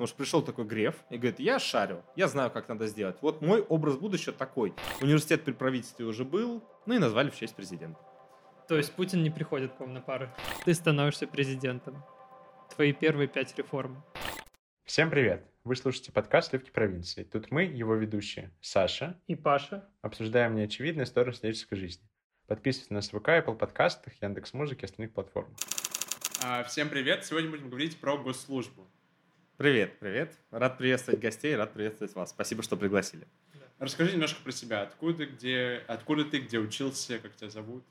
потому что пришел такой Греф и говорит, я шарю, я знаю, как надо сделать. Вот мой образ будущего такой. Университет при правительстве уже был, ну и назвали в честь президента. То есть Путин не приходит к вам на пары. Ты становишься президентом. Твои первые пять реформ. Всем привет! Вы слушаете подкаст «Сливки провинции». Тут мы, его ведущие, Саша и Паша, обсуждаем неочевидные стороны студенческой жизни. Подписывайтесь на СВК, Apple подкастах, Яндекс.Музыке и остальных платформах. А, всем привет! Сегодня будем говорить про госслужбу. Привет, привет. Рад приветствовать гостей, рад приветствовать вас. Спасибо, что пригласили. Расскажи немножко про себя. Откуда, где, откуда ты, где учился, как тебя зовут?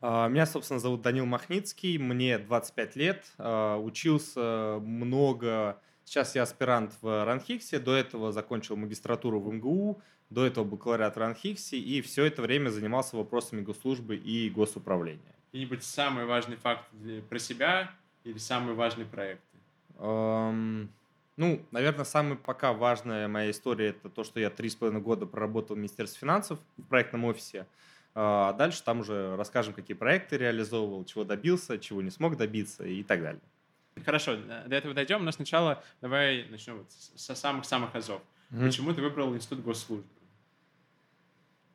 А, меня, собственно, зовут Данил Махницкий, мне 25 лет, а, учился много... Сейчас я аспирант в Ранхиксе, до этого закончил магистратуру в МГУ, до этого бакалавриат в Ранхиксе, и все это время занимался вопросами госслужбы и госуправления. И-нибудь самый важный факт про себя или самые важные проекты? Um, ну, наверное, самая пока важная моя история это то, что я три с половиной года проработал в Министерстве финансов в проектном офисе. А дальше там уже расскажем, какие проекты реализовывал, чего добился, чего не смог добиться и так далее. Хорошо, до этого дойдем, но сначала давай начнем вот со самых-самых азов. Mm-hmm. Почему ты выбрал Институт госслужбы?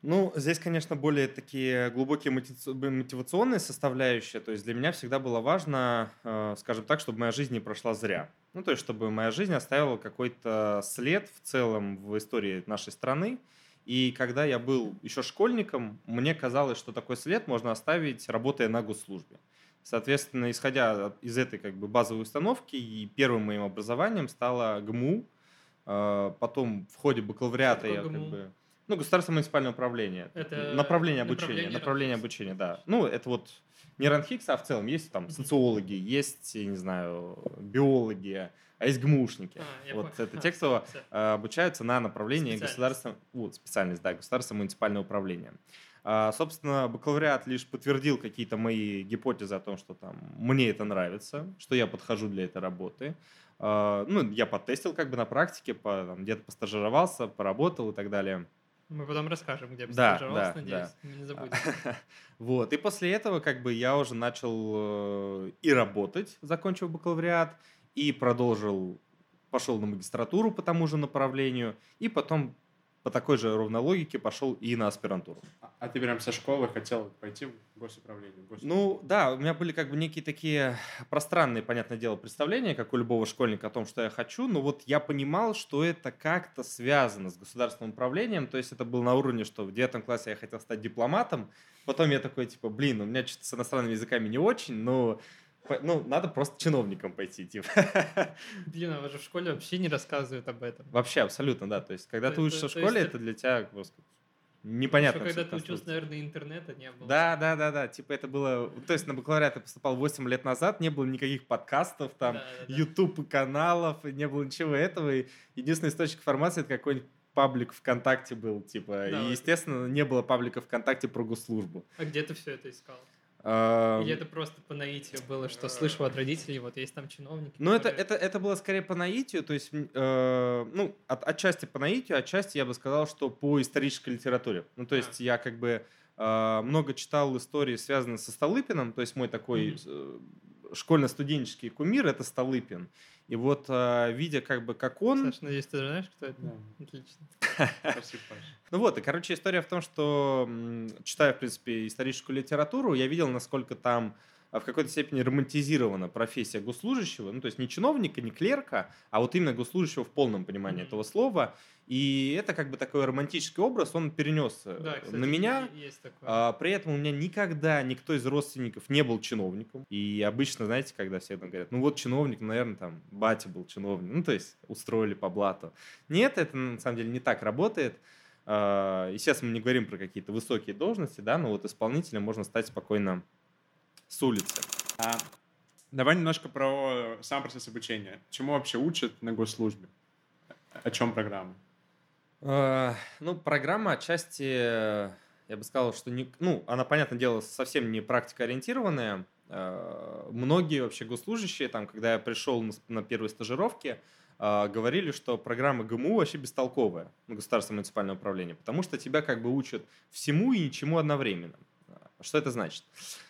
Ну, здесь, конечно, более такие глубокие мотивационные составляющие. То есть для меня всегда было важно, э, скажем так, чтобы моя жизнь не прошла зря. Ну, то есть чтобы моя жизнь оставила какой-то след в целом в истории нашей страны. И когда я был еще школьником, мне казалось, что такой след можно оставить, работая на госслужбе. Соответственно, исходя из этой как бы базовой установки, и первым моим образованием стало ГМУ. Э, потом в ходе бакалавриата я как бы ну, государственное муниципальное управление. Это направление обучения. Направление, направление обучения, да. Ну, это вот не РАНХИКС, а в целом есть там социологи, есть, не знаю, биологи, а есть ГМУшники. А, вот понял. это те, кто а, обучаются на направлении государственного... Вот, специальность, да, государственное муниципальное управление. А, собственно, бакалавриат лишь подтвердил какие-то мои гипотезы о том, что там мне это нравится, что я подхожу для этой работы. А, ну, я потестил как бы на практике, по, там, где-то постажировался, поработал и так далее. Мы потом расскажем, где да, да, надеюсь, да. не забудем. вот, и после этого как бы я уже начал э, и работать, закончив бакалавриат, и продолжил, пошел на магистратуру по тому же направлению, и потом по такой же ровно логике пошел и на аспирантуру. А, а ты прям со школы хотел пойти в госуправление? В Ну да, у меня были как бы некие такие пространные, понятное дело, представления, как у любого школьника о том, что я хочу, но вот я понимал, что это как-то связано с государственным управлением, то есть это было на уровне, что в девятом классе я хотел стать дипломатом, потом я такой, типа, блин, у меня что-то с иностранными языками не очень, но ну, надо просто чиновником пойти, типа. Блин, а же в школе вообще не рассказывают об этом. Вообще, абсолютно, да. То есть, когда то, ты учишься то, в школе, это для тебя, господи, непонятно. Еще когда ты учился, наверное, интернета не было. Да, да, да, да. Типа это было... То есть на бакалавриат я поступал 8 лет назад, не было никаких подкастов, там, да, да, YouTube каналов, не было ничего этого. И единственный источник информации это какой-нибудь паблик ВКонтакте был, типа. Да, и, естественно, не было паблика ВКонтакте про госслужбу. А где ты все это искал? Или это просто по наитию было, что слышал от родителей, вот есть там чиновники. Ну, которые... это, это, это было скорее по наитию, то есть, э, ну, от, отчасти по наитию, отчасти я бы сказал, что по исторической литературе. Ну, то есть, а. я как бы э, много читал истории, связанные со Столыпиным, то есть, мой такой mm-hmm. школьно-студенческий кумир — это Столыпин. И вот, э, видя как бы, как он... Саша, надеюсь, ты знаешь, кто это? Да. Отлично. Спасибо, Ну вот, и, короче, история в том, что, читая, в принципе, историческую литературу, я видел, насколько там а, в какой-то степени романтизирована профессия госслужащего, ну, то есть не чиновника, не клерка, а вот именно госслужащего в полном понимании mm-hmm. этого слова. И это как бы такой романтический образ, он перенес э, да, кстати, на меня. Есть такое. А, при этом у меня никогда никто из родственников не был чиновником. И обычно, знаете, когда все там говорят, ну вот чиновник, наверное, там батя был чиновник, ну то есть устроили по блату. Нет, это на самом деле не так работает. А, естественно, мы не говорим про какие-то высокие должности, да, но вот исполнителем можно стать спокойно с улицы. А, давай немножко про сам процесс обучения. Чему вообще учат на госслужбе? О чем программа? Э, ну, программа отчасти, я бы сказал, что не, ну, она, понятное дело, совсем не практикоориентированная. Э, многие вообще госслужащие, там, когда я пришел на, первые стажировки, э, говорили, что программа ГМУ вообще бестолковая, государственное муниципальное управление, потому что тебя как бы учат всему и ничему одновременно. Что это значит?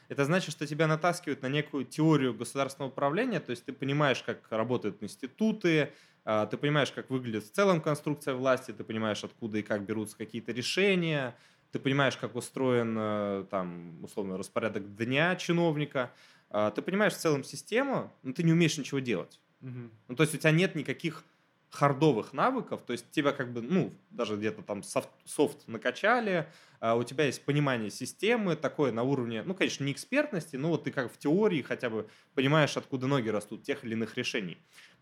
Это значит, что тебя натаскивают на некую теорию государственного управления, то есть ты понимаешь, как работают институты, а, ты понимаешь, как выглядит в целом конструкция власти, ты понимаешь, откуда и как берутся какие-то решения, ты понимаешь, как устроен э, там, условно, распорядок дня чиновника, а, ты понимаешь в целом систему, но ты не умеешь ничего делать. Мгм. Ну, то есть у тебя нет никаких хардовых навыков, то есть тебя как бы, ну, даже где-то там софт, софт накачали, а у тебя есть понимание системы, такое на уровне, ну, конечно, не экспертности, но вот ты как в теории хотя бы понимаешь, откуда ноги растут тех или иных решений.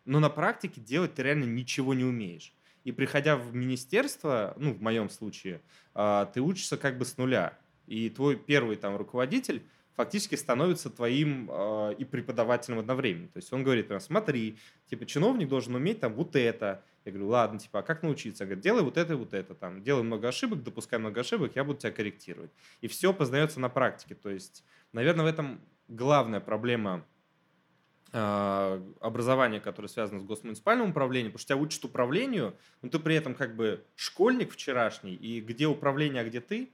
Но на практике делать ты реально ничего не умеешь. И приходя в министерство, ну, в моем случае, а, ты учишься как бы с нуля. И твой первый там руководитель фактически становится твоим э, и преподавателем одновременно. То есть он говорит, прям, смотри, типа, чиновник должен уметь там вот это. Я говорю, ладно, типа, а как научиться? Говорит, делай вот это и вот это. Там, делай много ошибок, допускай много ошибок, я буду тебя корректировать. И все познается на практике. То есть, наверное, в этом главная проблема э, образования, которое связано с госмуниципальным управлением, потому что тебя учат управлению, но ты при этом как бы школьник вчерашний, и где управление, а где ты,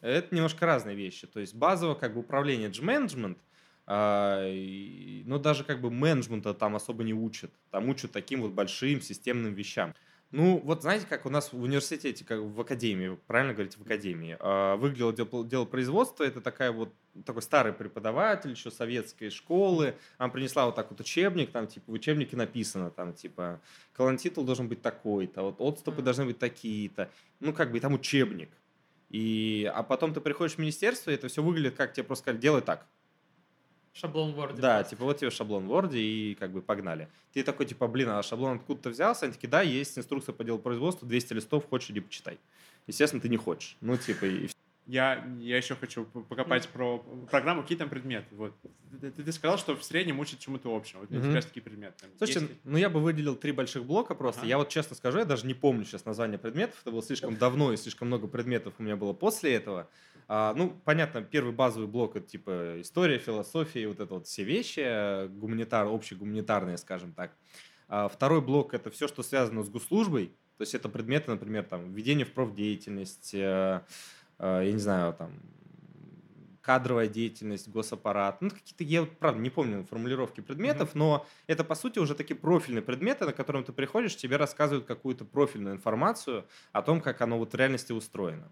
это немножко разные вещи. То есть базово как бы управление это же менеджмент, а, но даже как бы менеджмента там особо не учат. Там учат таким вот большим системным вещам. Ну, вот знаете, как у нас в университете, как в академии, правильно говорите, в академии, а, выглядело дело, дело производства, это такая вот такой старый преподаватель еще советской школы, она принесла вот так вот учебник, там типа в учебнике написано, там типа колонтитул должен быть такой-то, вот отступы Мгм. должны быть такие-то, ну как бы и там учебник. И, а потом ты приходишь в министерство, и это все выглядит как тебе просто сказали, делай так. Шаблон в Word. Да, типа вот тебе шаблон в Word и как бы погнали. Ты такой типа, блин, а шаблон откуда-то взялся? Они такие, да, есть инструкция по делу производства, 200 листов, хочешь, иди почитай. Естественно, ты не хочешь. Ну, типа, и всё. Я, я еще хочу покопать про программу, какие там предметы. Вот. Ты, ты- ты сказал, что в среднем учат чему-то общему. Вот интересны такие предметы. Там Слушайте, есть ну я бы выделил три больших блока просто. Ага. Я вот честно скажу, я даже не помню сейчас название предметов. Это было слишком давно и слишком много предметов у меня было после этого. А, ну, понятно, первый базовый блок это типа история, философия, вот это вот все вещи, э, гуманитар, общегуманитарные, скажем так. А, второй блок это все, что связано с госслужбой. То есть это предметы, например, там, введение в профдеятельность, э, я не знаю, там, кадровая деятельность, госаппарат. Ну, какие-то, я правда не помню формулировки предметов, но это, по сути, уже такие профильные предметы, на котором ты приходишь, тебе рассказывают какую-то профильную информацию о том, как оно вот в реальности устроено.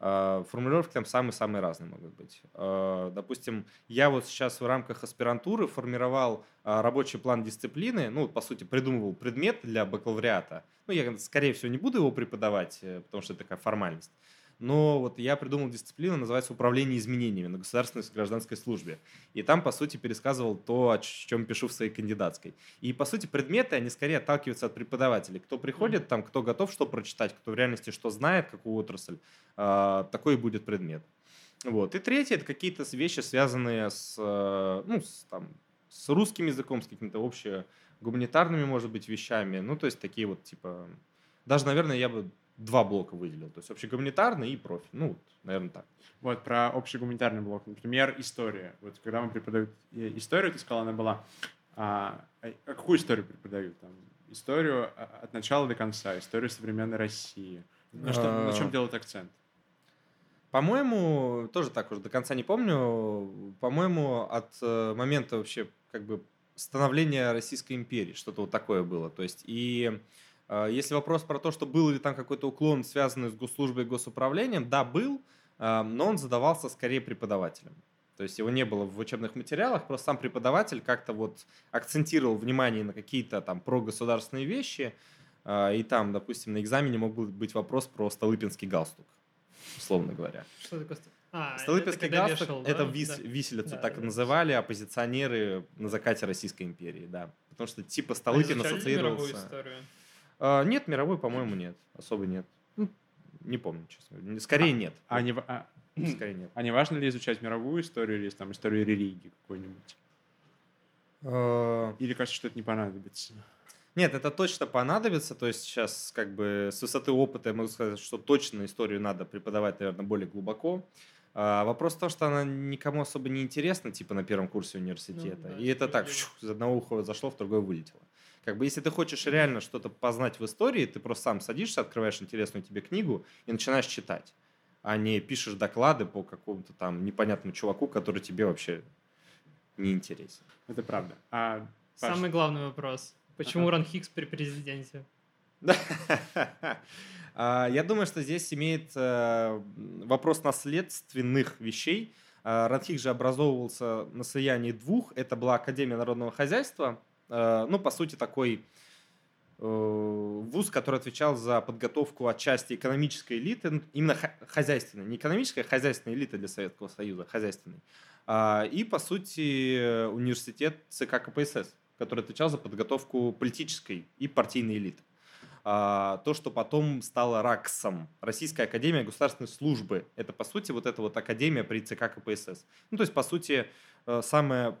А, Формулировки там самые-самые разные могут быть. А, Допустим, я вот сейчас в рамках аспирантуры формировал рабочий план дисциплины, ну, по сути, придумывал предмет для бакалавриата. Ну, я, скорее всего, не буду его преподавать, э, потому что это такая формальность. Но вот я придумал дисциплину, называется «Управление изменениями на государственной гражданской службе». И там, по сути, пересказывал то, о чем пишу в своей кандидатской. И, по сути, предметы, они скорее отталкиваются от преподавателей. Кто приходит, там, кто готов что прочитать, кто в реальности что знает, какую отрасль, а, такой и будет предмет. Вот. И третье, это какие-то вещи, связанные с, э, ну, с, там, с русским языком, с какими-то общими гуманитарными, может быть, вещами. Ну, то есть такие вот, типа... Даже, наверное, я бы два блока выделил. То есть общегуманитарный и профиль. Ну, вот, наверное, так. Вот про общий гуманитарный блок. Например, история. Вот когда мы преподают э, историю, ты сказала, она была... А, а какую историю преподают? Там, историю а, от начала до конца, историю современной России. На, что, на чем А. делают акцент? По-моему, тоже так уже до конца не помню. По-моему, от э, момента вообще как бы становления Российской империи что-то вот такое было. То есть и э, если вопрос про то, что был ли там какой-то уклон, связанный с госслужбой и госуправлением, да, был, э, но он задавался скорее преподавателем. То есть его не было в учебных материалах, просто сам преподаватель как-то вот акцентировал внимание на какие-то там прогосударственные вещи, э, и там, допустим, на экзамене мог быть вопрос про Столыпинский галстук, условно говоря. Что такое? А, это Столыпинский когда галстук вешал, это да? вис- Да. виселицу Да, так да, называли оппозиционеры на закате Российской империи, да. Потому что типа А Столыпин ассоциировался... А, нет, мировой, по-моему, нет. Особо нет. Ну, не помню, честно. говоря. Скорее нет. А не, а, Скорее нет. а не важно ли изучать мировую историю или там, историю религии какой-нибудь? А, Или кажется, что это не понадобится? Нет, это точно понадобится. То есть сейчас как бы с высоты опыта я могу сказать, что точно историю надо преподавать, наверное, более глубоко. А, вопрос в том, что она никому особо не интересна, типа на первом курсе университета. Ну да, И это так, щух, из одного уха зашло, в другое вылетело. Как бы если ты хочешь реально что-то познать в истории, ты просто сам садишься, открываешь интересную тебе книгу и начинаешь читать, а не пишешь доклады по какому-то там непонятному чуваку, который тебе вообще не интересен. Это правда. А, Паш, Самый главный вопрос. Почему Ран Хикс при президенте? А, Я думаю, что здесь имеет э, вопрос наследственных вещей. А, Ранхик же образовывался на слиянии двух. Это была Академия народного хозяйства. Э, Ну, по сути, такой э, вуз, который отвечал за подготовку отчасти экономической элиты, ну, именно хозяйственной, не экономической, а хозяйственной элиты для Советского Союза, хозяйственной. А, И, по сути, университет ЦК КПСС, который отвечал за подготовку политической и партийной элиты. А, То, что потом стало РАКСом, Российская Академия Государственной Службы, это, по сути, вот эта вот академия при ЦК КПСС. Ну, то есть, по сути, э, самое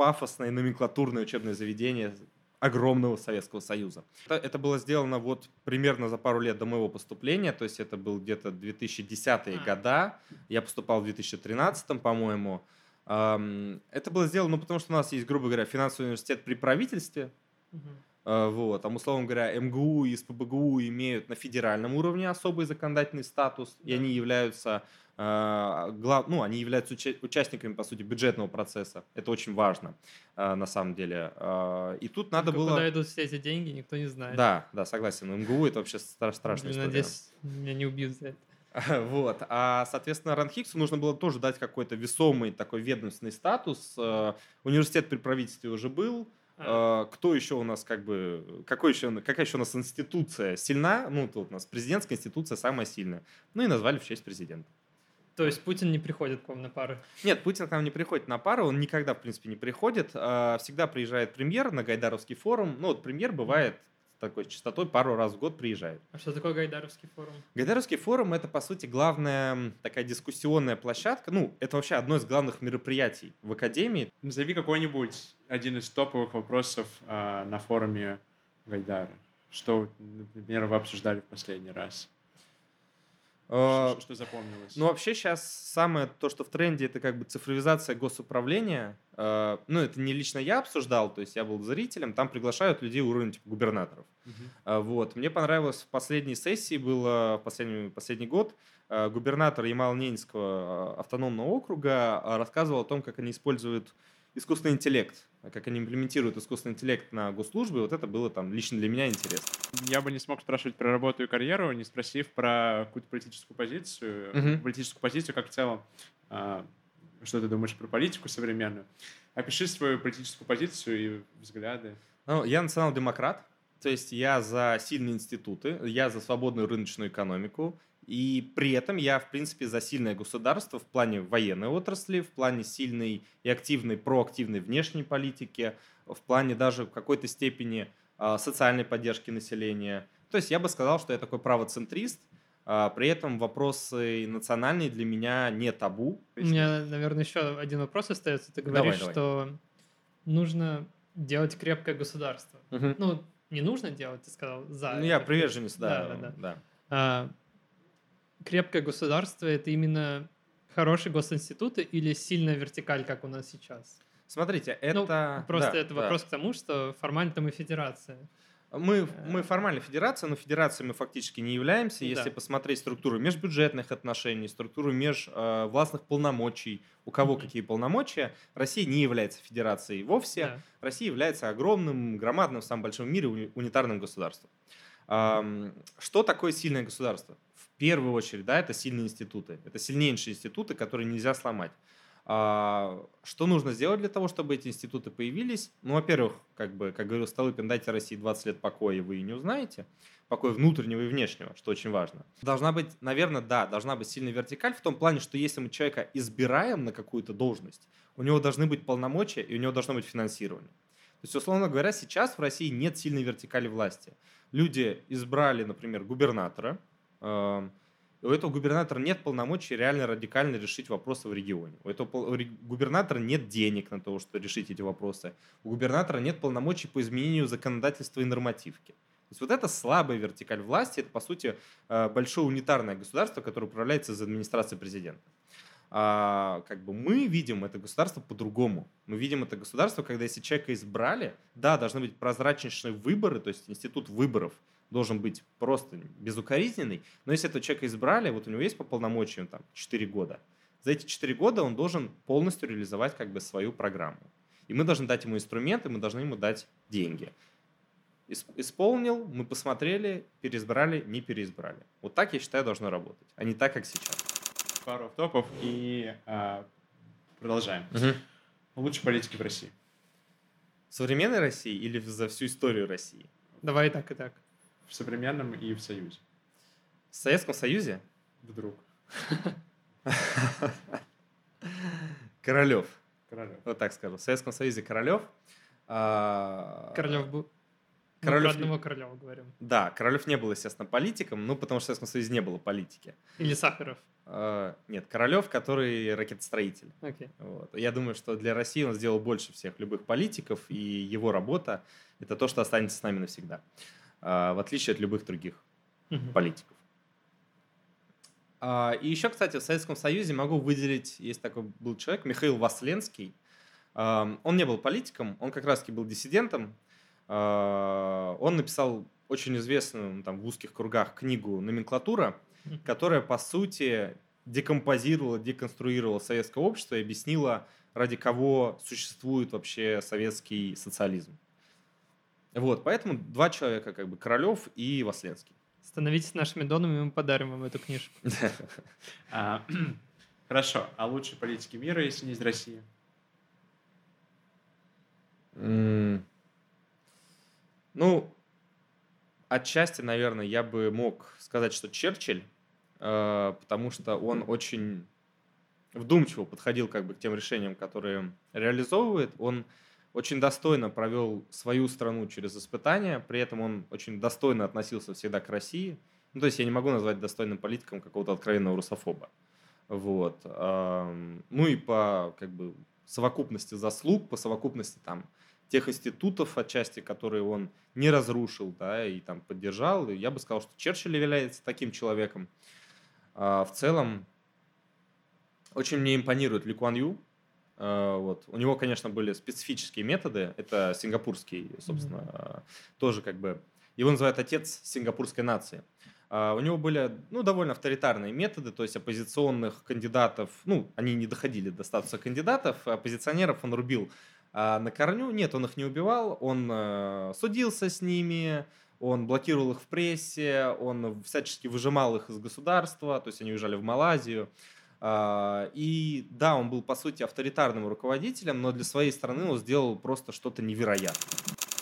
пафосное номенклатурное учебное заведение огромного Советского Союза. Это, это было сделано вот примерно за пару лет до моего поступления, то есть это был где-то 2010-е А. года, я поступал в 2013, по-моему. Это было сделано, ну, потому что у нас есть, грубо говоря, финансовый университет при правительстве, Мгм. Э, Вот. Там, условно говоря, МГУ и СПБГУ имеют на федеральном уровне особый законодательный статус, и они являются, э, глав... ну, они являются уча- участниками, по сути, бюджетного процесса. Это очень важно, э, на самом деле. И тут надо Только было... Куда идут все эти деньги, никто не знает. Да, да, согласен. МГУ это вообще стра- страшная история. Надеюсь, меня не убьют за это. Вот. А, соответственно, Ранхиксу нужно было тоже дать какой-то весомый такой ведомственный статус. Университет при правительстве уже был. А, Кто еще у нас как бы... Какой еще, какая еще у нас институция сильна? Ну, тут у нас президентская институция самая сильная. Ну и назвали в честь президента. То есть Путин не приходит к вам на пары? Нет, Путин к нам не приходит на пару, он никогда, в принципе, не приходит. А, Всегда приезжает премьер на Гайдаровский форум. Ну, вот премьер бывает такой частотой пару раз в год приезжает. А что такое Гайдаровский форум? Гайдаровский форум – это, по сути, главная такая дискуссионная площадка. Ну, это вообще одно из главных мероприятий в Академии. Назови какой-нибудь один из топовых вопросов а, на форуме Гайдара. Что, например, вы обсуждали в последний раз? Что, что запомнилось? Ну, вообще сейчас самое то, что в тренде, это как бы цифровизация госуправления. Э, Ну, это не лично я обсуждал, то есть я был зрителем, там приглашают людей уровня типа губернаторов. А, Вот. Мне понравилось в последней сессии, было в последний, последний год, губернатор Ямал-Ненецкого автономного округа рассказывал о том, как они используют искусственный интеллект, как они имплементируют искусственный интеллект на госслужбе. Вот это было там лично для меня интересно. Я бы не смог спрашивать про работу и карьеру, не спросив про какую-то политическую позицию, Мгм. политическую позицию как в целом. А, Что ты думаешь про политику современную? Опиши свою политическую позицию и взгляды. Ну, я национал-демократ, то есть я за сильные институты, я за свободную рыночную экономику, и при этом я, в принципе, за сильное государство в плане военной отрасли, в плане сильной и активной, проактивной внешней политики, в плане даже в какой-то степени а, социальной поддержки населения. То есть я бы сказал, что я такой правоцентрист, а, при этом вопросы национальные для меня не табу. У меня, наверное, еще один вопрос остается. Ты Давай, говоришь, давай. что нужно делать крепкое государство. Мгм. Ну, не нужно делать, ты сказал, за. Ну, я приверженец, да. Да, да, да. да. А, крепкое государство — это именно хорошие госинституты или сильная вертикаль, как у нас сейчас? Смотрите, Ну, это... Просто да, это да. вопрос к тому, что формально-то мы федерация. Мы, мы формально федерация, но федерацией мы фактически не являемся. Если Да. посмотреть структуру межбюджетных отношений, структуру межвластных полномочий, у кого Мгм. какие полномочия, Россия не является федерацией вовсе. Да. Россия является огромным, громадным, самым большим в мире уни- унитарным государством. Ам, Что такое сильное государство? Первую очередь, да, это сильные институты. Это сильнейшие институты, которые нельзя сломать. А, Что нужно сделать для того, чтобы эти институты появились? Ну, во-первых, как бы, как говорил Столыпин, дайте России 20 лет покоя, и вы не узнаете. Покоя внутреннего и внешнего, что очень важно. Должна быть, наверное, да, должна быть сильная вертикаль в том плане, что если мы человека избираем на какую-то должность, у него должны быть полномочия и у него должно быть финансирование. То есть, условно говоря, сейчас в России нет сильной вертикали власти. Люди избрали, например, губернатора, у этого губернатора нет полномочий реально радикально решить вопросы в регионе. У этого губернатора нет денег на то, чтобы решить эти вопросы. У губернатора нет полномочий по изменению законодательства и нормативки. То есть вот это слабая вертикаль власти, это, по сути, э, большое унитарное государство, которое управляется из администрации президента. А, как бы мы видим это государство по-другому. Мы видим это государство, когда если человека избрали, да, должны быть прозрачнейшие выборы, то есть институт выборов должен быть просто безукоризненный, но если этого человека избрали, вот у него есть по полномочиям там 4 года, за эти 4 года он должен полностью реализовать как бы свою программу. И мы должны дать ему инструменты, мы должны ему дать деньги. ис- исполнил, мы посмотрели, переизбрали, не переизбрали. Вот так, я считаю, должно работать, а не так, как сейчас. Пару топов и а, продолжаем. Лучшие политики в России. В современной России или за всю историю России? Давай и так, и так. В современном и в Союзе. В Советском Союзе Вдруг. Королев. Королев. Вот так скажу. В Советском Союзе Королев. А, Королев был... Королев Мы про одного Королева говорим. Да, Королев не был, естественно, политиком, ну, потому что в Советском Союзе не было политики. Или Сахаров. А, Нет, Королев, который ракетостроитель. Окей. Вот. Я думаю, что для России он сделал больше всех любых политиков, и его работа – это то, что останется с нами навсегда, а, в отличие от любых других Мгм. политиков. А, И еще, кстати, в Советском Союзе могу выделить, есть такой был человек, Михаил Васленский. А, Он не был политиком, он как раз-таки был диссидентом. А, Он написал очень известную ну, там, в узких кругах книгу «Номенклатура», которая, по сути, декомпозировала, деконструировала советское общество и объяснила, ради кого существует вообще советский социализм. Вот, поэтому два человека, как бы Королев и Васленский. Становитесь нашими донами, мы подарим вам эту книжку. А, Хорошо. А лучшие политики мира, если не из России? Ну, отчасти, наверное, я бы мог сказать, что Черчилль, э, потому что он очень вдумчиво подходил как бы к тем решениям, которые реализовывает. Он очень достойно провел свою страну через испытания, при этом он очень достойно относился всегда к России. Ну, то есть я не могу назвать достойным политиком какого-то откровенного русофоба. Вот. Ну и по как бы совокупности заслуг, по совокупности там тех институтов отчасти, которые он не разрушил, да, и там поддержал. Я бы сказал, что Черчилль является таким человеком. А, в целом, очень мне импонирует Ли Куан Ю. А, вот. У него, конечно, были специфические методы. Это сингапурский, собственно, а, тоже как бы... Его называют отец сингапурской нации. А, У него были ну, довольно авторитарные методы, то есть оппозиционных кандидатов, ну, они не доходили до статуса кандидатов, оппозиционеров он рубил на корню. Нет, он их не убивал, он судился с ними, он блокировал их в прессе, он всячески выжимал их из государства, то есть они уезжали в Малайзию. А, И да, он был, по сути, авторитарным руководителем, но для своей страны он сделал просто что-то невероятное.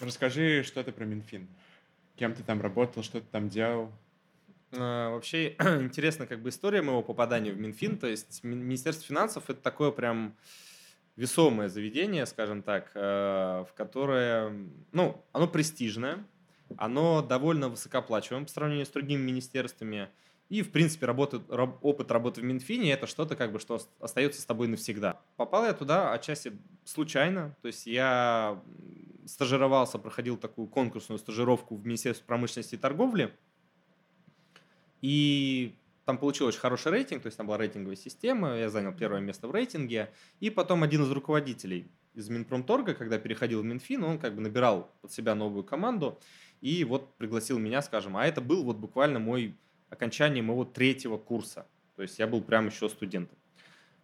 Расскажи что-то про Минфин. Кем ты там работал, что ты там делал? А, Вообще интересна как бы история моего попадания в Минфин. То есть Ми- Министерство финансов это такое прям весомое заведение, скажем так, э, в которое, ну, оно престижное, оно довольно высокооплачиваемо по сравнению с другими министерствами. И, в принципе, работа, раб- опыт работы в Минфине – это что-то, как бы, что ост- остается с тобой навсегда. Попал я туда отчасти случайно. То есть я стажировался, проходил такую конкурсную стажировку в Министерстве промышленности и торговли. И там получил очень хороший рейтинг, то есть там была рейтинговая система, я занял первое место в рейтинге. И потом один из руководителей из Минпромторга, когда переходил в Минфин, он как бы набирал под себя новую команду и вот пригласил меня, скажем, а это был вот буквально мой окончание моего третьего курса. То есть я был прям еще студентом.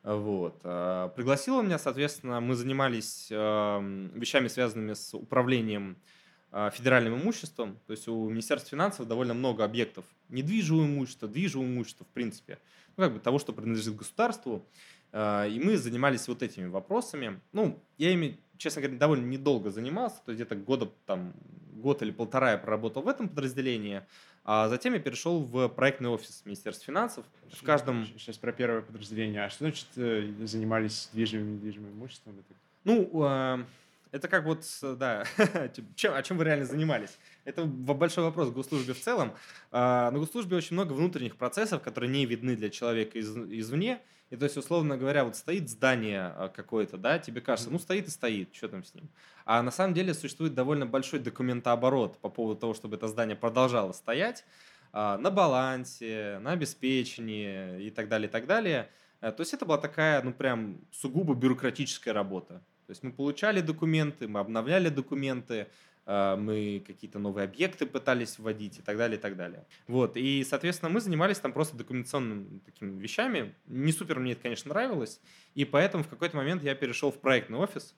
Вот. А, Пригласил он меня, соответственно, мы занимались эм, вещами, связанными с управлением а, федеральным имуществом. То есть у Министерства финансов довольно много объектов недвижимого имущества, движимого имущества, в принципе, ну, как бы того, что принадлежит государству. А, И мы занимались вот этими вопросами. Ну, я ими, честно говоря, довольно недолго занимался, то есть где-то года, там, год или полтора я проработал в этом подразделении, а затем я перешел в проектный офис Министерства финансов. В каждом Сейчас про первое подразделение. А что значит э, занимались движимым недвижимым имуществом? Ну, э, это как вот, да, типа, чем, о чем вы реально занимались? Это большой вопрос в госслужбе в целом. А, На госслужбе очень много внутренних процессов, которые не видны для человека из, извне. И то есть, условно говоря, вот стоит здание а, какое-то, да, тебе кажется, ну стоит и стоит, что там с ним. А на самом деле существует довольно большой документооборот по поводу того, чтобы это здание продолжало стоять а, на балансе, на обеспечении и так далее, и так далее. Э, То есть это была такая, ну прям сугубо бюрократическая работа. То есть мы получали документы, мы обновляли документы, мы какие-то новые объекты пытались вводить и так далее, и так далее. Вот, и, соответственно, мы занимались там просто документационными такими вещами. Не супер мне это, конечно, нравилось, и поэтому в какой-то момент я перешел в проектный офис.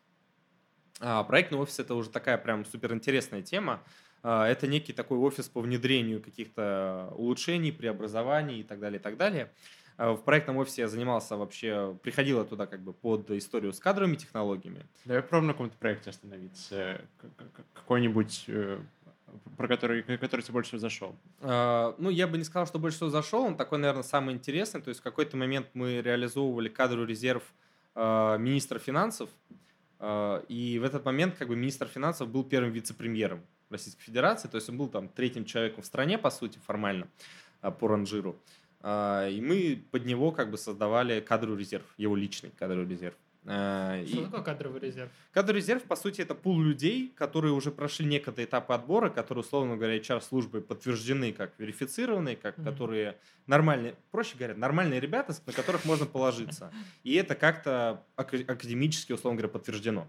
А, проектный офис – это уже такая прям супер интересная тема. А, Это некий такой офис по внедрению каких-то улучшений, преобразований и так далее, и так далее. А, В проектном офисе я занимался вообще, приходила туда как бы под историю с кадровыми технологиями. Давай попробуем на каком-то проекте остановиться. К- Какой-нибудь, э, про который, который тебе больше всего зашел. А, Ну, я бы не сказал, что больше всего зашел. Он такой, наверное, самый интересный. То есть в какой-то момент мы реализовывали кадровый резерв а, министра финансов. А, И в этот момент как бы министр финансов был первым вице-премьером Российской Федерации. То есть он был там третьим человеком в стране, по сути, формально, по ранжиру. А, И мы под него как бы создавали кадровый резерв, его личный кадровый резерв. А, Что и- такое кадровый резерв? Кадровый резерв, по сути, это пул людей, которые уже прошли некоторые этапы отбора, которые, условно говоря, HR-службой подтверждены как верифицированные, как Мгм. которые нормальные, проще говоря, нормальные ребята, на которых можно положиться. И это как-то ака- академически, условно говоря, подтверждено.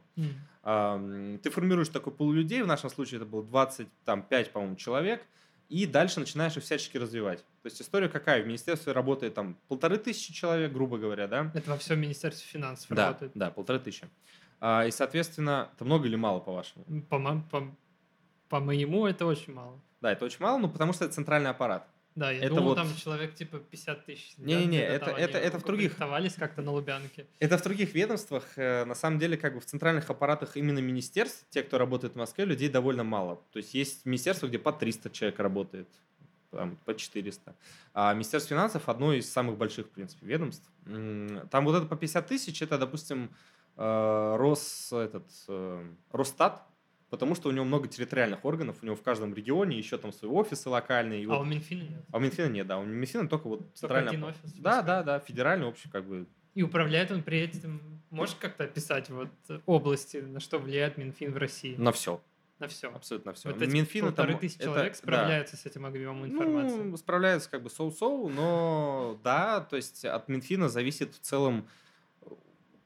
М, Ты формируешь такой пул людей, в нашем случае это было 25, по-моему, человек, и дальше начинаешь их всячески развивать. То есть история какая? В министерстве работает там полторы тысячи человек, грубо говоря, да? Это во всем Министерстве финансов Да, работает. да, полторы тысячи. А, И, соответственно, это много или мало, по-вашему? По, по- по моему это очень мало. Да, это очень мало, ну потому что это центральный аппарат. Да, я Это думал, вот- там человек типа 50 тысяч. Не-не-не, это- это- это в других. как-то на Лубянке. Это в других ведомствах, э, на самом деле, как бы в центральных аппаратах именно министерств, те, кто работает в Москве, людей довольно мало. То есть есть министерство, где по 300 человек работает, там, по 400. А Министерство финансов одно из самых больших, в принципе, ведомств. Там вот это по 50 тысяч, это, допустим, э, Рос, этот, э, Росстат, потому что у него много территориальных органов, у него в каждом регионе еще там свои офисы локальные. А вот- у Минфина нет. А у Минфина нет, да. У Минфина только вот центральный один офис, Да, Москва. да, да. Федеральный общий, как бы. И управляет он при этом... Можешь как-то описать вот э, области, на что влияет Минфин в России? На все. На все. Абсолютно все. Вот эти полторы тысячи человек справляются с этим объемом информации. Ну, справляются как бы соу-соу, но да, то есть от Минфина зависит в целом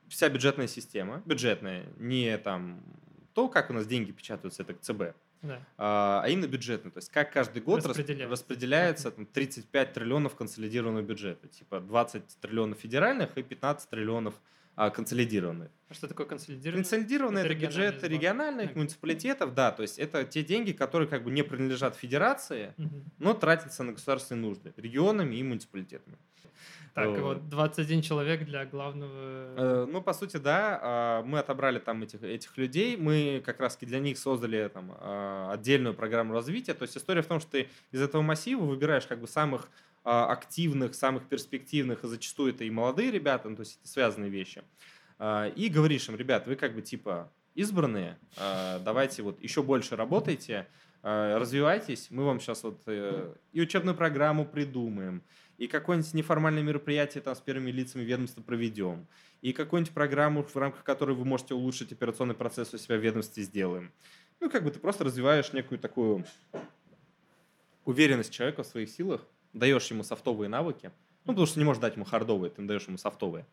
вся бюджетная система. Бюджетная, не там то, как у нас деньги печатаются, это ЦБ, Да. а а именно бюджетная. То есть как каждый год рас- Распределяется. распределяется там, 35 триллионов консолидированного бюджета. Типа 20 триллионов федеральных и 15 триллионов а, консолидированных. А что такое консолидированный? Консолидированный Это это, региональный бюджет сбор. региональных Ага. муниципалитетов, да, то есть это те деньги, которые как бы не принадлежат федерации, Мгм. но тратятся на государственные нужды регионами и муниципалитетами. Так, Вот. вот 21 человек для главного... Э, Ну, по сути, да, а, мы отобрали там этих, этих людей, мы как раз для них создали там а, отдельную программу развития. То есть история в том, что ты из этого массива выбираешь как бы самых а, активных, самых перспективных, и зачастую это и молодые ребята, ну, то есть это связанные вещи. И говоришь им, ребят, вы как бы типа избранные, давайте вот еще больше работайте, развивайтесь, мы вам сейчас вот э, и учебную программу придумаем, и какое-нибудь неформальное мероприятие там с первыми лицами ведомства проведем, и какую-нибудь программу, в рамках которой вы можете улучшить операционный процесс у себя в ведомстве сделаем. Ну, как бы ты просто развиваешь некую такую уверенность человека в своих силах, даешь ему софтовые навыки, ну, потому что не можешь дать ему хардовые, ты даешь ему софтовые.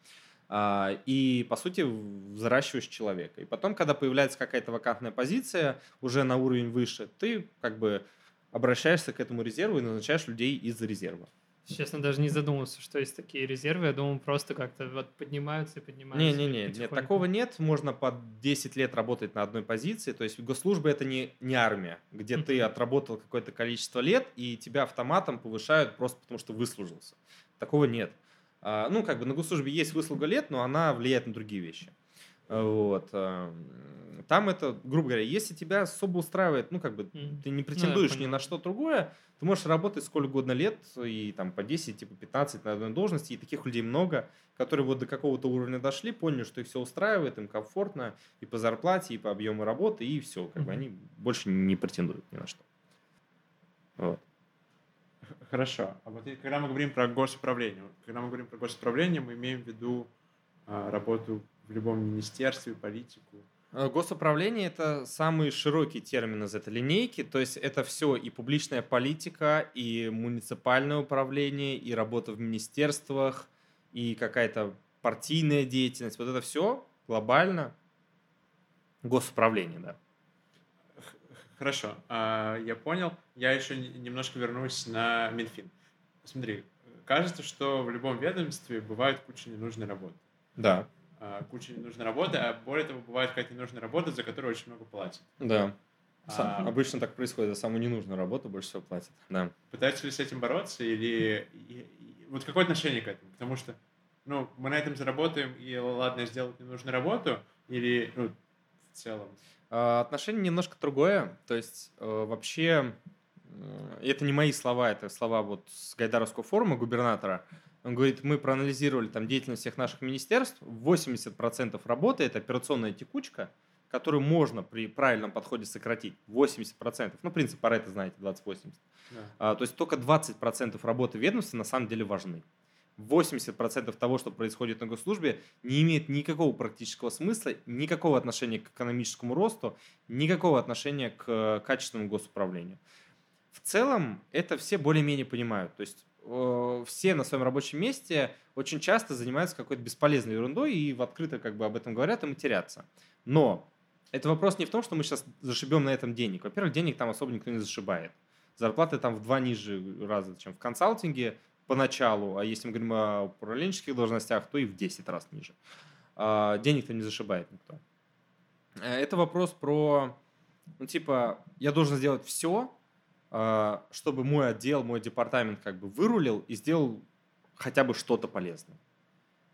А, И, по сути, взращиваешь человека. И потом, когда появляется какая-то вакантная позиция уже на уровень выше, ты как бы обращаешься к этому резерву и назначаешь людей из резерва. Честно, даже не задумывался, что есть такие резервы. Я думал, просто как-то вот поднимаются и поднимаются. Не-не-не, нет, такого нет. Можно по 10 лет работать на одной позиции. То есть госслужба это не, не армия, где ты отработал какое-то количество лет, и тебя автоматом повышают просто потому, что выслужился. Такого нет. А, Ну, как бы на госслужбе есть выслуга лет, но она влияет на другие вещи. А, Вот. а, Там это, грубо говоря, если тебя особо устраивает, ну, как бы ты не я претендуешь ни понял. на что другое, ты можешь работать сколько угодно лет, и там по 10, типа 15 на одной должности, и таких людей много, которые вот до какого-то уровня дошли, поняли, что их все устраивает, им комфортно и по зарплате, и по объему работы, и все, как бы Мгм. они больше не претендуют ни на что. Вот. Хорошо. А вот когда мы говорим про госуправление, когда мы говорим про госуправление, мы имеем в виду а, работу в любом министерстве, политику. Э, Госуправление – это самый широкий термин из этой линейки, то есть это все и публичная политика, и муниципальное управление, и работа в министерствах, и какая-то партийная деятельность. Вот это все глобально госуправление, да. Хорошо, а, я понял. Я еще не- немножко вернусь на Минфин. Смотри, кажется, что в любом ведомстве бывает куча ненужной работы. Да. А, Куча ненужной работы, а более того, бывает какая-то ненужная работа, за которую очень много платят. Да. Сам- А, Обычно так происходит, за самую ненужную работу больше всего платят. Да. Пытаются ли с этим бороться или вот какое отношение к этому? Потому что, ну, мы на этом заработаем и ладно сделать ненужную работу или ну, в целом. А, Отношение немножко другое. То есть э, вообще, э, это не мои слова, это слова вот с Гайдаровского форума губернатора. Он говорит, мы проанализировали там деятельность всех наших министерств, 80% работы это операционная текучка, которую можно при правильном подходе сократить. 80%. Ну, принцип Паретта, знаете, 20-80. Да. А, то есть только 20% работы ведомства на самом деле важны. 80% того, что происходит на госслужбе, не имеет никакого практического смысла, никакого отношения к экономическому росту, никакого отношения к э, качественному госуправлению. В целом это все более-менее понимают. То есть э, все на своем рабочем месте очень часто занимаются какой-то бесполезной ерундой и в открыто как бы об этом говорят и матерятся. Но это вопрос не в том, что мы сейчас зашибем на этом денег. Во-первых, денег там особо никто не зашибает. Зарплаты там в два ниже раза, чем в консалтинге поначалу, а если мы говорим о управленческих должностях, то и в 10 раз ниже. А, Денег-то не зашибает никто. Э, Это вопрос про, ну, типа, я должен сделать все, чтобы мой отдел, мой департамент как бы вырулил и сделал хотя бы что-то полезное.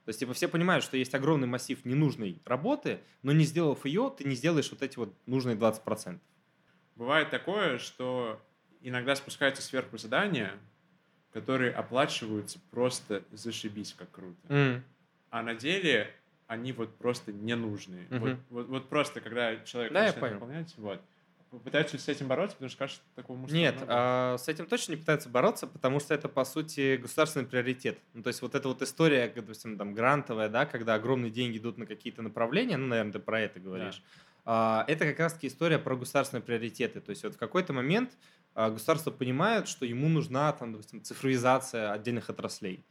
То есть, типа, все понимают, что есть огромный массив ненужной работы, но не сделав ее, ты не сделаешь вот эти вот нужные 20%. Бывает такое, что иногда спускаются сверху задания, которые оплачиваются просто зашибись как круто. М. А на деле они вот просто ненужные. Мгм. Вот, вот, вот просто, когда человек Да, начинает выполнять, вот. Пытаются с этим бороться, потому что кажется, такого мусора Нет, много. а, с этим точно не пытаются бороться, потому что это, по сути, государственный приоритет. Ну, то есть вот эта вот история, допустим, там, грантовая, да, когда огромные деньги идут на какие-то направления, ну, наверное, ты про это говоришь, а, это как раз-таки история про государственные приоритеты. То есть вот в какой-то момент государство понимает, что ему нужна, там, допустим, цифровизация отдельных отраслей.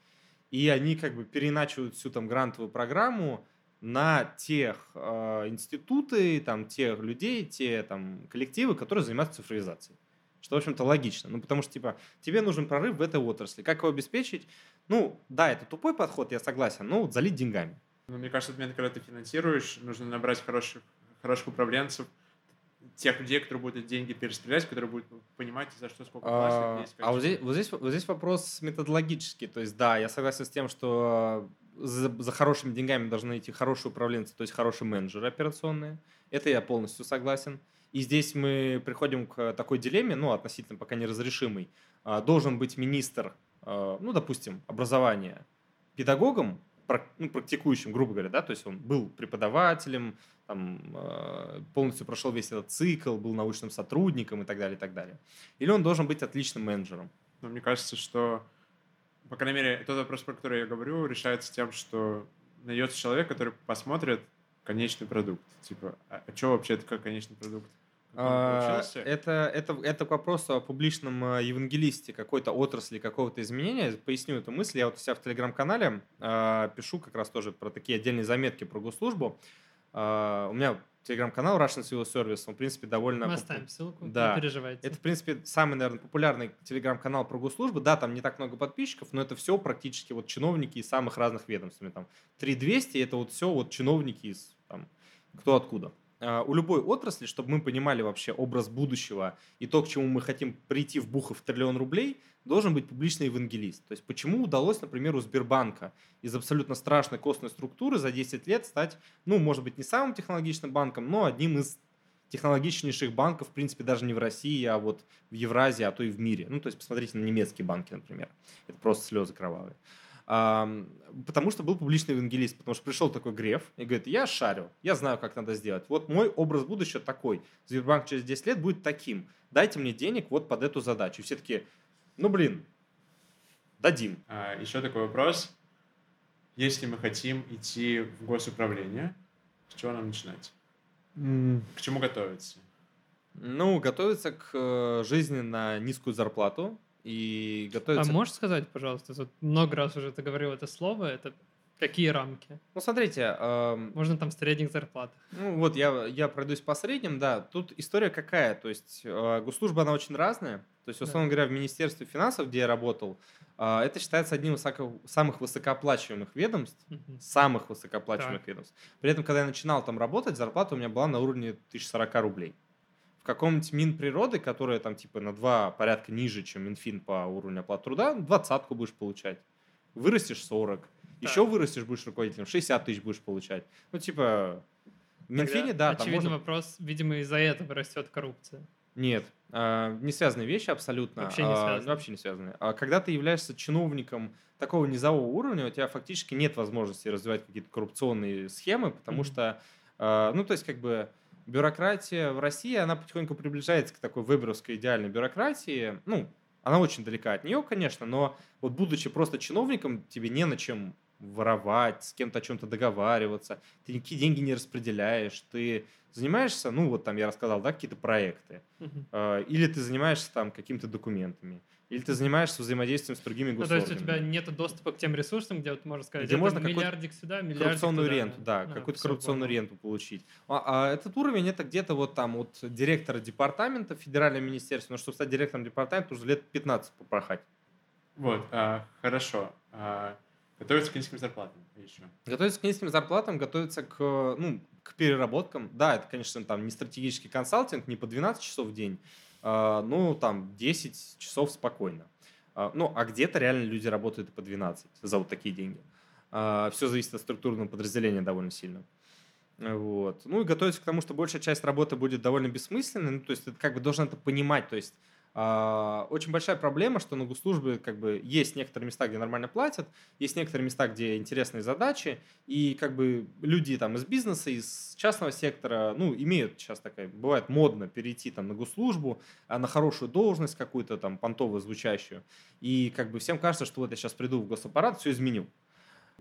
И они как бы переначивают всю там грантовую программу на тех э, институты, там, тех людей, те там, коллективы, которые занимаются цифровизацией. Что, в общем-то, логично. Ну, потому что, типа, тебе нужен прорыв в этой отрасли. Как его обеспечить? Ну, да, это тупой подход, я согласен, но вот залить деньгами. Но мне кажется, момент, когда ты финансируешь, нужно набрать хороших, хороших управленцев, тех людей, которые будут эти деньги перераспределять, которые будут понимать, за что сколько платят. А, есть а вот здесь, вот, здесь, вот здесь вопрос методологический. То есть, да, я согласен с тем, что за, за хорошими деньгами должны идти хорошие управленцы, то есть хорошие менеджеры операционные. Это я полностью согласен. И здесь мы приходим к такой дилемме, ну, относительно пока неразрешимой. А, Должен быть министр, а, ну, допустим, образования педагогом, ну, практикующим, грубо говоря, да, то есть он был преподавателем, там, э, полностью прошел весь этот цикл, был научным сотрудником и так далее, и так далее. Или он должен быть отличным менеджером. Но мне кажется, что, по крайней мере, тот вопрос, про который я говорю, решается тем, что найдется человек, который посмотрит конечный продукт. Типа, а, что вообще как конечный продукт? А? Это, это, это к вопросу о публичном э, евангелисте какой-то отрасли, какого-то изменения. Поясню эту мысль. Я вот у себя в телеграм-канале э, пишу как раз тоже про такие отдельные заметки про госслужбу. Э, у меня телеграм-канал Russian Civil Service, он, в принципе, довольно... Мы поп- оставим ссылку, Да. не переживайте. Это, в принципе, самый, наверное, популярный телеграм-канал про госслужбы. Да, там не так много подписчиков, но это все практически вот чиновники из самых разных ведомств. Там 3200 это вот все вот чиновники из там, кто откуда. А, У любой отрасли, чтобы мы понимали вообще образ будущего и то, к чему мы хотим прийти в Бухов триллион рублей, должен быть публичный евангелист. То есть почему удалось, например, у Сбербанка из абсолютно страшной костной структуры за 10 лет стать, ну, может быть, не самым технологичным банком, но одним из технологичнейших банков, в принципе, даже не в России, а вот в Евразии, а то и в мире. Ну, то есть посмотрите на немецкие банки, например. Это просто слезы кровавые. Потому что был публичный евангелист, потому что пришел такой Греф и говорит, я шарю, я знаю, как надо сделать. Вот мой образ будущего такой. Сбербанк через 10 лет будет таким. Дайте мне денег вот под эту задачу. И все таки ну, блин, дадим. А, еще такой вопрос. Если мы хотим идти в госуправление, с чего нам начинать? К чему готовиться? Ну, готовиться к э, жизни на низкую зарплату и А готовиться... можешь сказать, пожалуйста, тут много раз уже ты говорил это слово, это какие рамки? Ну, смотрите, эм, Можно там в средних зарплатах. Ну вот я, я пройдусь по средним, да. Тут история какая? То есть э, госслужба, она очень разная. То есть, Да. условно говоря, в Министерстве финансов, где я работал, э, это считается одним из высоко- самых высокооплачиваемых ведомств, Мгм. самых высокооплачиваемых ведомств. При этом, когда я начинал там работать, зарплата у меня была на уровне 1040 рублей. В каком-нибудь Минприроды, которая там типа на два порядка ниже, чем Минфин по уровню оплаты труда, двадцатку будешь получать. Вырастешь 40. Еще вырастешь, будешь руководителем, 60 тысяч будешь получать. Ну, типа, в Минфине, да, там Очевидный можно... вопрос, видимо, из-за этого растет коррупция. Нет, а, не связанные вещи абсолютно. Вообще не а, связаны. Вообще не связанные. А когда ты являешься чиновником такого низового уровня, у тебя фактически нет возможности развивать какие-то коррупционные схемы, потому Мгм. что, ну, то есть, как бы, бюрократия в России, она потихоньку приближается к такой выборовской идеальной бюрократии. Ну, она очень далека от нее, конечно, но вот будучи просто чиновником, тебе не на чем воровать, с кем-то о чем-то договариваться, ты никакие деньги не распределяешь, ты занимаешься, ну, вот там я рассказал, да, какие-то проекты, Мгм. Э, или ты занимаешься там какими-то документами, или ты занимаешься взаимодействием с другими Ну, то есть у тебя нет доступа к тем ресурсам, где вот можно сказать, Где можно миллиардик сюда, миллиардик коррупционную туда. ренту, да, А, какую-то коррупционную понял. ренту получить. А, а этот уровень это где-то вот там от директора департамента федерального министерства, но чтобы стать директором департамента, нужно лет 15 попахать. Вот, а, хорошо. А, готовиться к низким зарплатам еще. Готовиться к низким зарплатам, готовиться к, ну, к переработкам. Да, это, конечно, там не стратегический консалтинг, не по 12 часов в день, ну, там 10 часов спокойно. А, Ну, а где-то реально люди работают по 12 за вот такие деньги. Все зависит от структурного подразделения довольно сильно. Вот. Ну и готовиться к тому, что большая часть работы будет довольно бессмысленной. Ну, то есть ты как бы должен это понимать. То есть а, очень большая проблема, что на госслужбе как бы есть некоторые места, где нормально платят, есть некоторые места, где интересные задачи, и как бы люди там из бизнеса, из частного сектора, ну, имеют сейчас такая, бывает модно перейти там на госслужбу, а, на хорошую должность какую-то там понтовую, звучащую, и как бы всем кажется, что вот я сейчас приду в госаппарат, все изменю.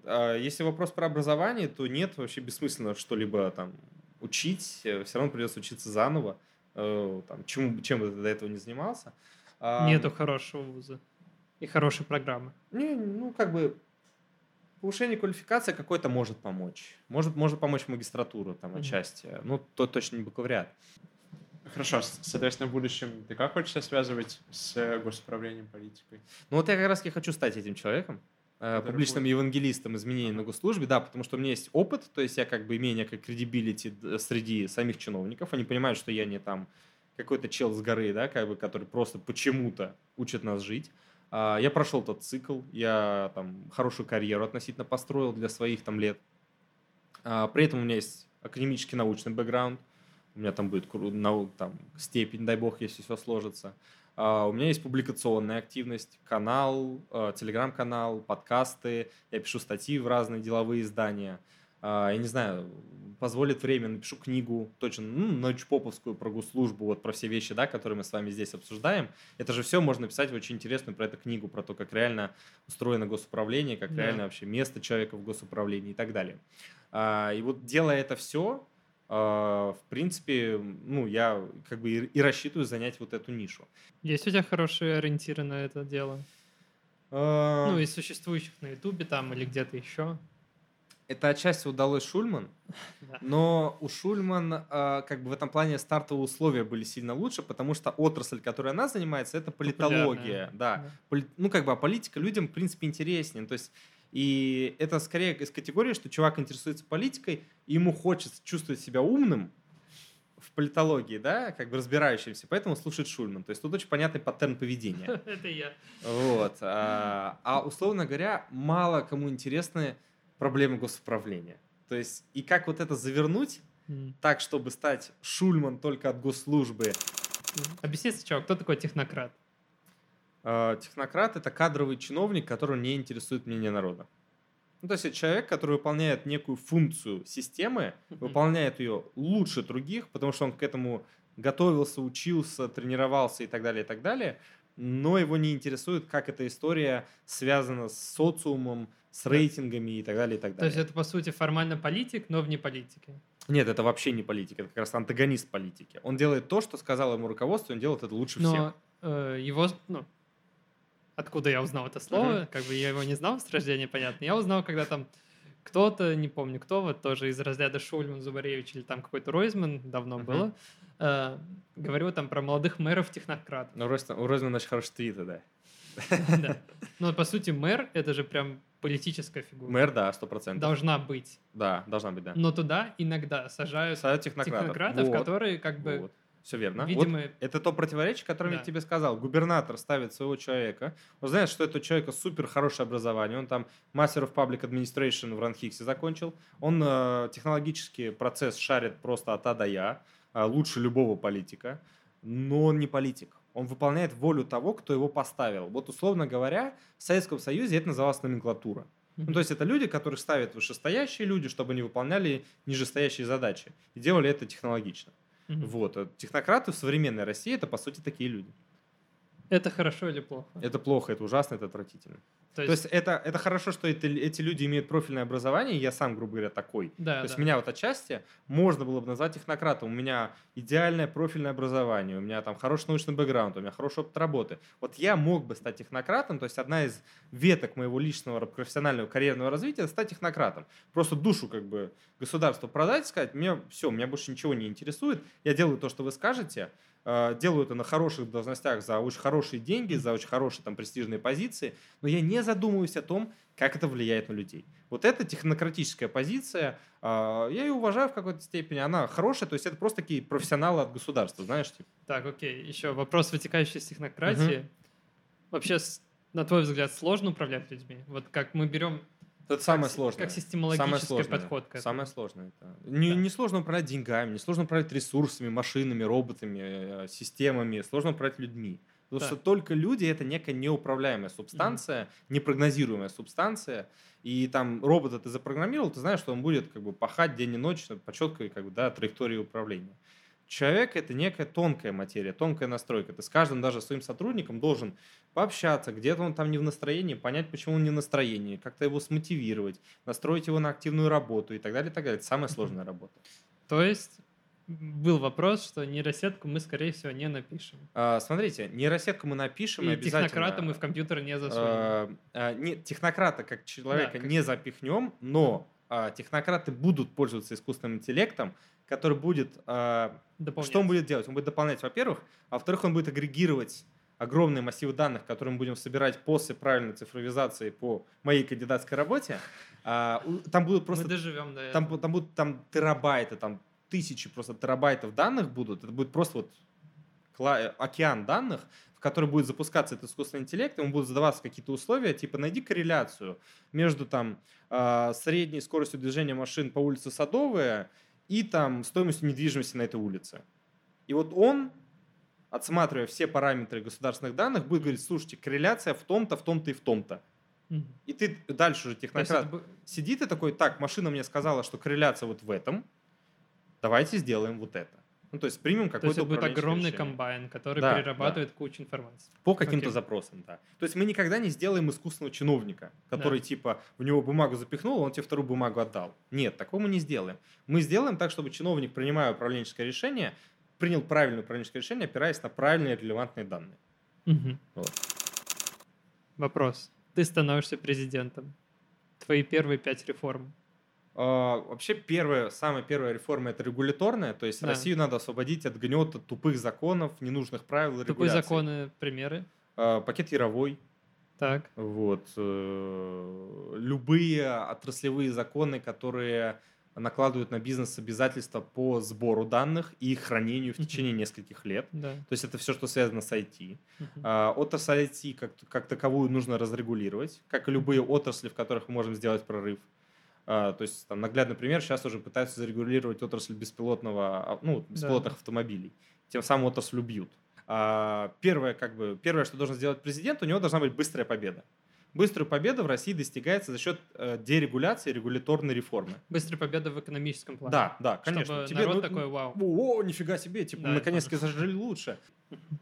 А, Если вопрос про образование, то нет, вообще бессмысленно что-либо там учить, все равно придется учиться заново, там, чему, чем бы ты до этого не занимался. А, Нету хорошего вуза и хорошей программы. Не, ну, как бы повышение квалификации какой-то может помочь. Может, может помочь магистратура там отчасти. Ну, то точно не бакалавриат. Хорошо, с- соответственно, в будущем ты как хочешь себя связывать с э, госуправлением, политикой? Ну, вот я как раз и хочу стать этим человеком, э, публичным будет- евангелистом изменений на госслужбе, да, потому что у меня есть опыт, то есть я как бы имею некое кредибилити среди самих чиновников, они понимают, что я не там какой-то чел с горы, да, как бы, который просто почему-то учит нас жить. А, Я прошел тот цикл, я там хорошую карьеру относительно построил для своих там лет. А, При этом у меня есть академический научный бэкграунд, у меня там будет там, степень, дай бог, если все сложится. А, У меня есть публикационная активность, канал, э, телеграм-канал, подкасты, я пишу статьи в разные деловые издания. А, Я не знаю, позволит время, напишу книгу, точно, ну, научпоповскую про госслужбу, вот про все вещи, да, которые мы с вами здесь обсуждаем. Это же все можно писать очень интересную про эту книгу, про то, как реально устроено госуправление, как Да. реально вообще место человека в госуправлении и так далее. И вот делая это все, в принципе, ну, я как бы и- рассчитываю занять вот эту нишу. Есть у тебя хорошие ориентиры на это дело? А, Ну, из существующих на Ютубе там или где-то еще. Это отчасти удалось Шульман, Да. но у Шульман а, как бы в этом плане стартовые условия были сильно лучше, потому что отрасль, которой она занимается, это политология. Да. Поли- Ну, как бы, а политика людям, в принципе, интереснее. То есть, и это скорее из категории, что чувак интересуется политикой, и ему хочется чувствовать себя умным в политологии, да, как бы разбирающимся, поэтому слушает Шульман. То есть тут очень понятный паттерн поведения. Это я. Вот. А, а, условно говоря, мало кому интересны проблемы госуправления. То есть, и как вот это завернуть так, чтобы стать Шульман только от госслужбы. Объясни сначала, кто такой технократ? А, технократ — это кадровый чиновник, которого не интересует мнение народа. Ну, то есть это человек, который выполняет некую функцию системы, выполняет ее лучше других, потому что он к этому готовился, учился, тренировался и так далее, и так далее, но его не интересует, как эта история связана с социумом, с рейтингами и так далее, и так То далее. есть это, по сути, формально политик, но вне политики. Нет, это вообще не политик, это как раз антагонист политики. Он делает то, что сказал ему руководство, он делает это лучше всех. Но э, его, ну, откуда я узнал это слово, как бы я его не знал с рождения, понятно. Я узнал, когда там кто-то, не помню кто, вот тоже из разряда Шульман, Зубаревич или там какой-то Ройзман, давно Мгм. было, э, говорил там про молодых мэров-технократов. Ну, у Ройзмана очень хорошие твиты, да. Да. Ну, по сути, мэр — это же прям политическая фигура. Мэр, да, сто процентов. Должна быть. Да, должна быть, да. Но туда иногда сажают Совет технократов. технократов, Вот, которые как бы вот. Все верно. Видимо, Вот это то противоречие, которое Да. я тебе сказал. Губернатор ставит своего человека. Он знает, что это у человека супер хорошее образование. Он там Master of Public Administration в Ранхиксе закончил. Он э, технологический процесс шарит просто от А до Я. э, лучше любого политика. Но он не политик. Он выполняет волю того, кто его поставил. Вот, условно говоря, в Советском Союзе это называлось номенклатура. Ну, то есть это люди, которых ставят вышестоящие люди, чтобы они выполняли нижестоящие задачи. И делали это технологично. Мгм. Вот. а Технократы в современной России это, по сути, такие люди. Это хорошо или плохо? Это плохо, это ужасно, это отвратительно. То То есть это, это хорошо, что это- эти люди имеют профильное образование, я сам, грубо говоря, такой. да, То есть да. меня вот отчасти можно было бы назвать технократом. У меня идеальное профильное образование, у меня там хороший научный бэкграунд, у меня хороший опыт работы. Вот я мог бы стать технократом, то есть одна из веток моего личного профессионального карьерного развития – стать технократом. Просто душу как бы государству продать, сказать, мне все, меня больше ничего не интересует, я делаю то, что вы скажете, делаю это на хороших должностях за очень хорошие деньги, за очень хорошие там престижные позиции, но я не задумываюсь о том, как это влияет на людей. Вот это технократическая позиция, а, я ее уважаю в какой-то степени, она хорошая, то есть это просто такие профессионалы от государства, знаешь, типа. Так, окей. Еще вопрос, вытекающий из технократии. Вообще, с- на твой взгляд, сложно управлять людьми? Вот как мы берем Это самое как, сложное. как Самое сложное. подход к этому. Самое сложное. Это. Не, Да. не сложно управлять деньгами, не сложно управлять ресурсами, машинами, роботами, э, системами, сложно управлять людьми. Потому Да. что только люди это некая неуправляемая субстанция, непрогнозируемая субстанция. И там робота ты запрограммировал, ты знаешь, что он будет как бы пахать день и ночь по четкой как бы, да, траектории управления. Человек это некая тонкая материя, тонкая настройка. Ты с каждым даже своим сотрудником должен пообщаться, где-то он там не в настроении, понять, почему он не в настроении, как-то его смотивировать, настроить его на активную работу и так далее, и так далее. Это самая сложная работа. То есть был вопрос, что нейросетку мы, скорее всего, не напишем. А, смотрите, нейросетку мы напишем и обязательно... технократа мы в компьютер не засунем. А, а, не, технократа как человека Да, как- не запихнем, но а, технократы будут пользоваться искусственным интеллектом, который будет... Дополнять. что он будет делать? Он будет дополнять, во-первых, а во-вторых, он будет агрегировать огромные массивы данных, которые мы будем собирать после правильной цифровизации по моей кандидатской работе. А, там будут просто Мы доживем до там, этого. там будут там терабайты, там тысячи просто терабайтов данных будут. Это будет просто вот э, океан данных, в который будет запускаться этот искусственный интеллект, ему будут задаваться какие-то условия, типа найди корреляцию между там а, средней скоростью движения машин по улице Садовая и там стоимостью недвижимости на этой улице. И вот он, отсматривая все параметры государственных данных, будет говорить, слушайте, корреляция в том-то, в том-то и в том-то. Мгм. И ты дальше уже технократ это сидит и такой, так, машина мне сказала, что корреляция вот в этом, давайте сделаем вот это. Ну, то есть примем То есть это будет огромный решение. комбайн, который Да, перерабатывает кучу информации. По каким-то Окей. запросам, да. То есть мы никогда не сделаем искусственного чиновника, который типа в него бумагу запихнул, он тебе вторую бумагу отдал. Нет, такого мы не сделаем. Мы сделаем так, чтобы чиновник, принимая управленческое решение, принял правильное управленческое решение, опираясь на правильные релевантные данные. Мгм. Вот. Вопрос. Ты становишься президентом. Твои первые пять реформ. А, Вообще, первая, самая первая реформа это регуляторная, то есть Да. Россию надо освободить от гнета тупых законов, ненужных правил и Тупые регуляций. законы, примеры. А, Пакет Яровой, Так. вот, э, любые отраслевые законы, которые накладывают на бизнес обязательства по сбору данных и их хранению в течение нескольких лет. Да. То есть это все, что связано с IT. А, Отрасль IT как, как таковую нужно разрегулировать, как и любые отрасли, в которых мы можем сделать прорыв. То есть, там, наглядный пример, сейчас уже пытаются зарегулировать отрасль беспилотного, а, ну, беспилотных автомобилей. Тем самым отрасль убьют. А, Первое, как бы, первое, что должен сделать президент, у него должна быть быстрая победа. Быстрая победа в России достигается за счет э, дерегуляции и регуляторной реформы. Быстрая победа в экономическом плане. Да, да, конечно. Чтобы Тебе, народ ну, такой, вау. О, нифига себе, типа, Да, наконец-таки зажили лучше.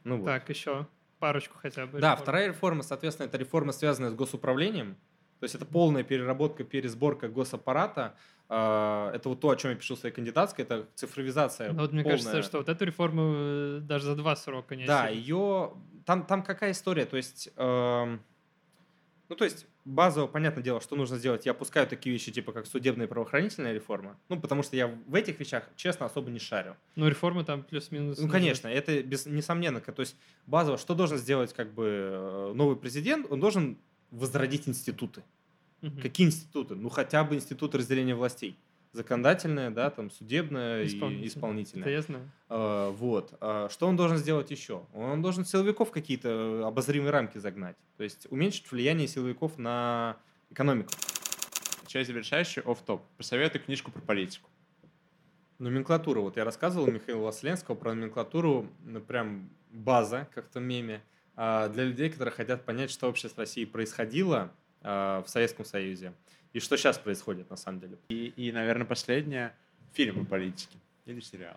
Ну, вот. Так, еще парочку хотя бы. Да, реформ. вторая реформа, соответственно, это реформа, связанная с госуправлением. То есть это полная переработка, пересборка госаппарата. А, Это вот то, о чем я пишу в своей кандидатской, это цифровизация. Ну, вот мне полная. кажется, что вот эту реформу э, даже за два срока не Да, ее... Там, там какая история? То есть... эм, Ну, то есть, базово, понятное дело, что нужно сделать. Я опускаю такие вещи, типа, как судебная и правоохранительная реформа. Ну, потому что я в этих вещах, честно, особо не шарю. Ну, реформы там плюс-минус. Ну, конечно, это без, несомненно. То есть базово, что должен сделать как бы э, новый президент? Он должен возродить институты. Мгм. Какие институты? Ну, хотя бы институты разделения властей. законодательная, да, там судебная Исполнительная. и исполнительная. Это я знаю. А, Вот. А Что он должен сделать еще? Он должен силовиков какие-то обозримые рамки загнать. То есть уменьшить влияние силовиков на экономику. Часть завершающая, оф топ Посоветуй книжку про политику. Номенклатура. Вот я рассказывал Михаилу Васленского про номенклатуру, ну, прям база, как в том меме, для людей, которые хотят понять, что вообще с Россией происходило а, в Советском Союзе и что сейчас происходит на самом деле. И, и наверное, последнее. Фильм о политике. Или сериал.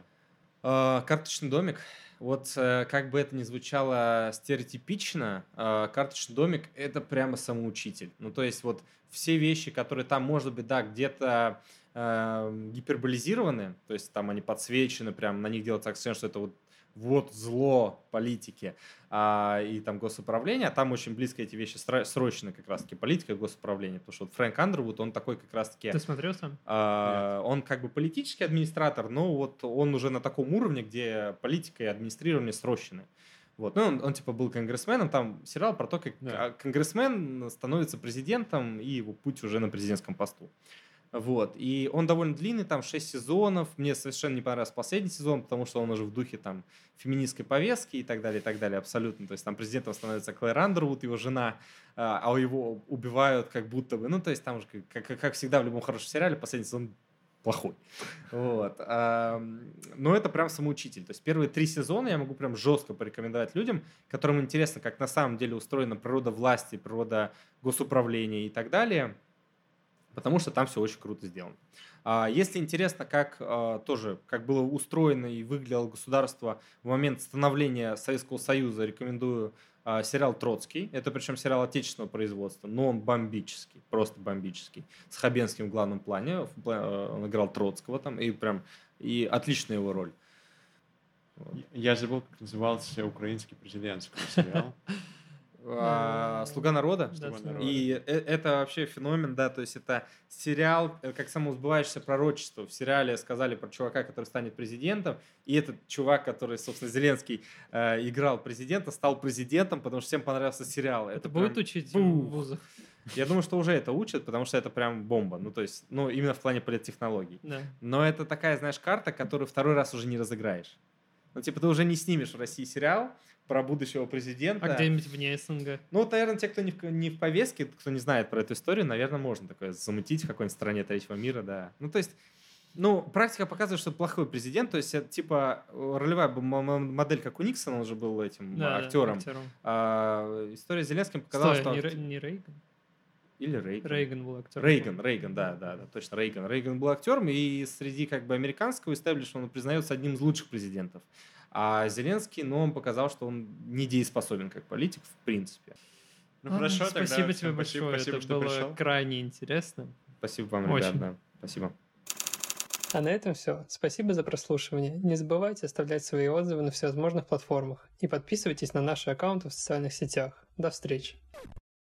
А, Карточный домик. Вот э, как бы это ни звучало стереотипично, а, карточный домик это прямо самоучитель. Ну, то есть, вот все вещи, которые там, может быть, да, где-то гиперболизированы, то есть там они подсвечены, прям на них делается акцент, что это вот вот зло политики а, и там госуправления, а там очень близко эти вещи срочно как раз-таки политика и госуправление, потому что вот Фрэнк Андервуд, он такой как раз-таки... Ты смотрел сам? А, он как бы политический администратор, но вот он уже на таком уровне, где политика и администрирование срощены. Вот. Ну, он, он типа был конгрессменом, там сериал про то, как Да. а, конгрессмен становится президентом и его путь уже на президентском посту. Вот. И он довольно длинный, там 6 сезонов. Мне совершенно не понравился последний сезон, потому что он уже в духе там феминистской повестки и так далее, и так далее, абсолютно. То есть там президентом становится Клэр Андервуд, его жена, а а его убивают как будто бы. Ну, то есть там уже, как, как, как всегда в любом хорошем сериале, последний сезон плохой. Вот. Но это прям самоучитель. То есть первые три сезона я могу прям жестко порекомендовать людям, которым интересно, как на самом деле устроена природа власти, природа госуправления и так далее, потому что там все очень круто сделано. А Если интересно, как а, тоже, как было устроено и выглядело государство в момент становления Советского Союза, рекомендую а, сериал «Троцкий». Это причем сериал отечественного производства, но он бомбический, просто бомбический. С Хабенским в главном плане. Он играл Троцкого там, и прям и отличная его роль. Я забыл, как назывался украинский президентский сериал. А, «Слуга народа». Да, «Слуга «Слуга народа». И э- это вообще феномен, да, то есть это сериал, э, как самоузбывающееся пророчество. В сериале сказали про чувака, который станет президентом, и этот чувак, который, собственно, Зеленский э, играл президента, стал президентом, потому что всем понравился сериал. Это, будет учить бух. в вузах? Я думаю, что уже это учат, потому что это прям бомба. Ну, то есть, ну, именно в плане политтехнологий. Да. Но это такая, знаешь, карта, которую второй раз уже не разыграешь. Ну, типа, ты уже не снимешь в России сериал про будущего президента. А где-нибудь вне СНГ? Ну, вот, наверное, те, кто не в, не в повестке, кто не знает про эту историю, наверное, можно такое замутить в какой-нибудь стране третьего мира, да. Ну, то есть, ну, практика показывает, что плохой президент, то есть, это, типа, ролевая модель, как у Никсона, он же был этим Да, да, актером. актером. А, история с Зеленским показала, Стой, что... не, не Рейган? Или Рейган. Рейган был актером. Рейган, Рейган, да, да, да, точно, Рейган. Рейган был актером, и среди как бы американского истеблишмента он признается одним из лучших президентов. А Зеленский, ну, он показал, что он недееспособен как политик, в принципе. Ну Ладно, хорошо, тогда спасибо тебе всем большое. Спасибо, Это что было пришел. крайне интересно. Спасибо вам, Очень. ребят, да. Спасибо. А на этом все. Спасибо за прослушивание. Не забывайте оставлять свои отзывы на всевозможных платформах и подписывайтесь на наши аккаунты в социальных сетях. До встречи.